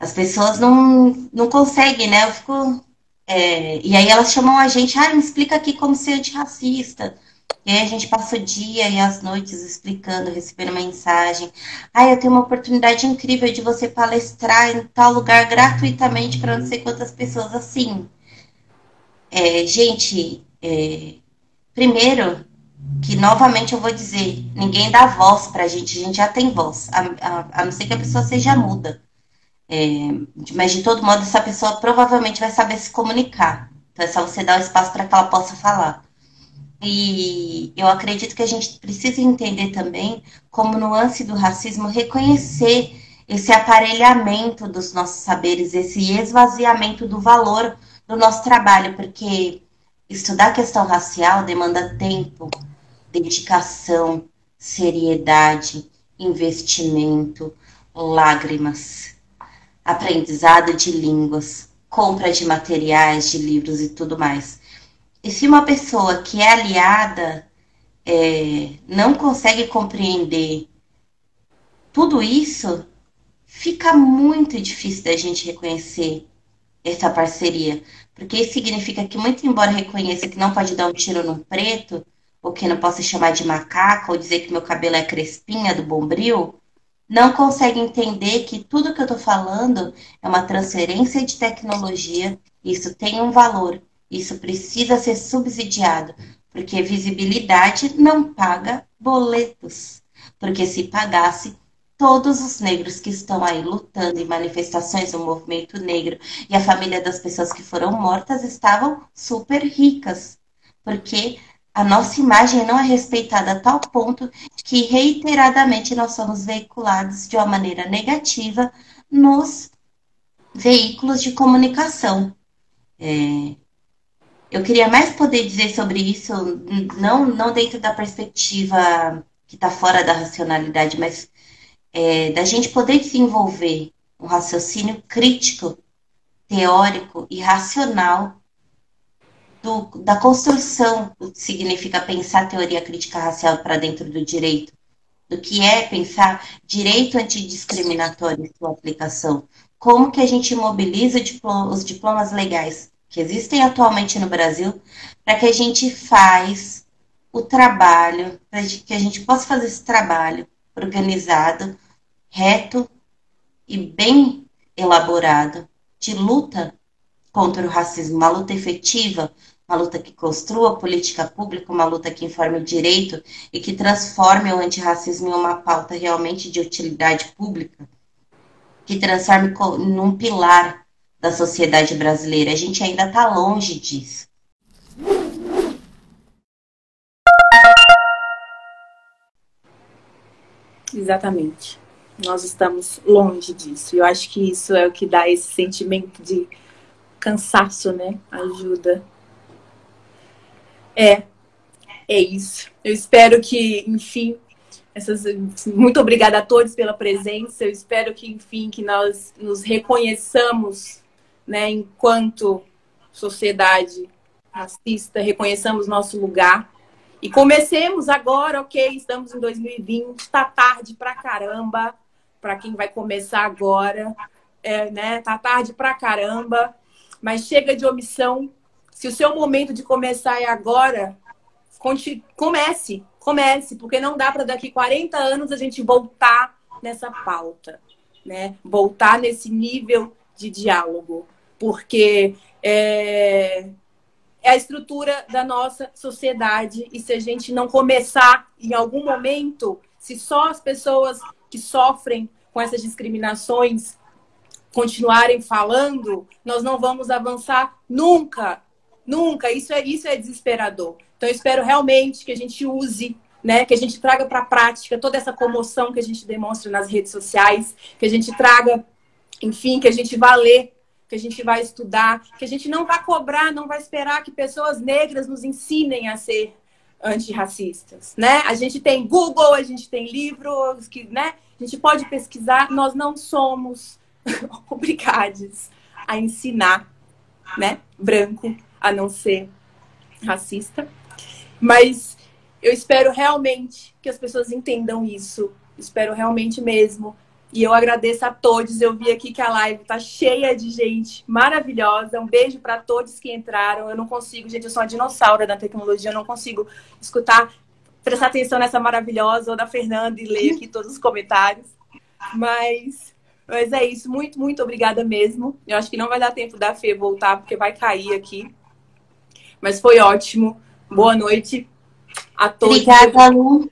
[SPEAKER 3] as pessoas não, não conseguem, né? Eu fico. É, e aí elas chamam a gente, ah, me explica aqui como ser antirracista. E aí a gente passa o dia e as noites explicando, recebendo mensagem. Ah, eu tenho uma oportunidade incrível de você palestrar em tal lugar gratuitamente para não sei quantas pessoas assim. É, gente, é, primeiro, que novamente eu vou dizer, ninguém dá voz para a gente, a gente já tem voz, a, a, a não ser que a pessoa seja muda. É, mas de todo modo, essa pessoa provavelmente vai saber se comunicar. Então é só você dar o espaço para que ela possa falar. E eu acredito que a gente precisa entender também como nuance do racismo reconhecer esse aparelhamento dos nossos saberes, esse esvaziamento do valor do nosso trabalho, porque estudar a questão racial demanda tempo, dedicação, seriedade, investimento, lágrimas aprendizado de línguas, compra de materiais, de livros e tudo mais. E se uma pessoa que é aliada é, não consegue compreender tudo isso, fica muito difícil da gente reconhecer essa parceria. Porque isso significa que, muito embora reconheça que não pode dar um tiro num preto, ou que não possa chamar de macaco, ou dizer que meu cabelo é crespinha do bombril, não consegue entender que tudo que eu estou falando é uma transferência de tecnologia, isso tem um valor, isso precisa ser subsidiado, porque visibilidade não paga boletos. Porque se pagasse, todos os negros que estão aí lutando em manifestações do movimento negro e a família das pessoas que foram mortas estavam super ricas. Porque a nossa imagem não é respeitada a tal ponto que reiteradamente nós somos veiculados de uma maneira negativa nos veículos de comunicação. É, eu queria mais poder dizer sobre isso, não, não dentro da perspectiva que está fora da racionalidade, mas é, da gente poder desenvolver um raciocínio crítico, teórico e racional do, da construção do que significa pensar teoria crítica racial para dentro do direito, do que é pensar direito antidiscriminatório e sua aplicação, como que a gente mobiliza os diplomas legais que existem atualmente no Brasil para que a gente faz o trabalho, para que a gente possa fazer esse trabalho organizado, reto e bem elaborado de luta contra o racismo, uma luta efetiva, uma luta que construa política pública, uma luta que informe direito e que transforme o antirracismo em uma pauta realmente de utilidade pública, que transforme num pilar da sociedade brasileira. A gente ainda está longe disso.
[SPEAKER 1] Exatamente. Nós estamos longe disso. Eu acho que isso é o que dá esse sentimento de cansaço, né? Ajuda é, é isso. Eu espero que, enfim, essas, muito obrigada a todos pela presença. Eu espero que, enfim, que nós nos reconheçamos, né, enquanto sociedade racista, reconheçamos nosso lugar e comecemos agora, ok? Estamos em 2020, tá tarde pra caramba para quem vai começar agora, é, né? Tá tarde pra caramba, mas chega de omissão, se o seu momento de começar é agora, comece, comece, porque não dá para daqui 40 anos a gente voltar nessa pauta, né? Voltar nesse nível
[SPEAKER 2] de diálogo, porque é, é a estrutura da nossa sociedade e se a gente não começar em algum momento, se só as pessoas que sofrem com essas discriminações continuarem falando, nós não vamos avançar nunca. Nunca. Isso é, isso é desesperador. Então, eu espero realmente que a gente use, né, que a gente traga para a prática toda essa comoção que a gente demonstra nas redes sociais, que a gente traga, enfim, que a gente vá ler, que a gente vai estudar, que a gente não vai cobrar, não vai esperar que pessoas negras nos ensinem a ser antirracistas, né? A gente tem Google, a gente tem livros que, né? A gente pode pesquisar, nós não somos obrigados a ensinar, né, branco a não ser racista. Mas eu espero realmente que as pessoas entendam isso. Espero realmente mesmo. E eu agradeço a todos. Eu vi aqui que a live tá cheia de gente maravilhosa. Um beijo para todos que entraram. Eu não consigo, gente, eu sou uma dinossauro da tecnologia, eu não consigo escutar, prestar atenção nessa maravilhosa ou da Fernanda e ler aqui todos os comentários. Mas mas é isso, muito, muito obrigada mesmo. Eu acho que não vai dar tempo da Fê voltar, porque vai cair aqui. Mas foi ótimo. Boa noite a todos.
[SPEAKER 3] Obrigada, Lu.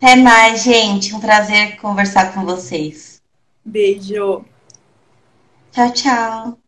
[SPEAKER 3] Até mais, gente. Um prazer conversar com vocês.
[SPEAKER 2] Beijo.
[SPEAKER 3] Tchau, tchau.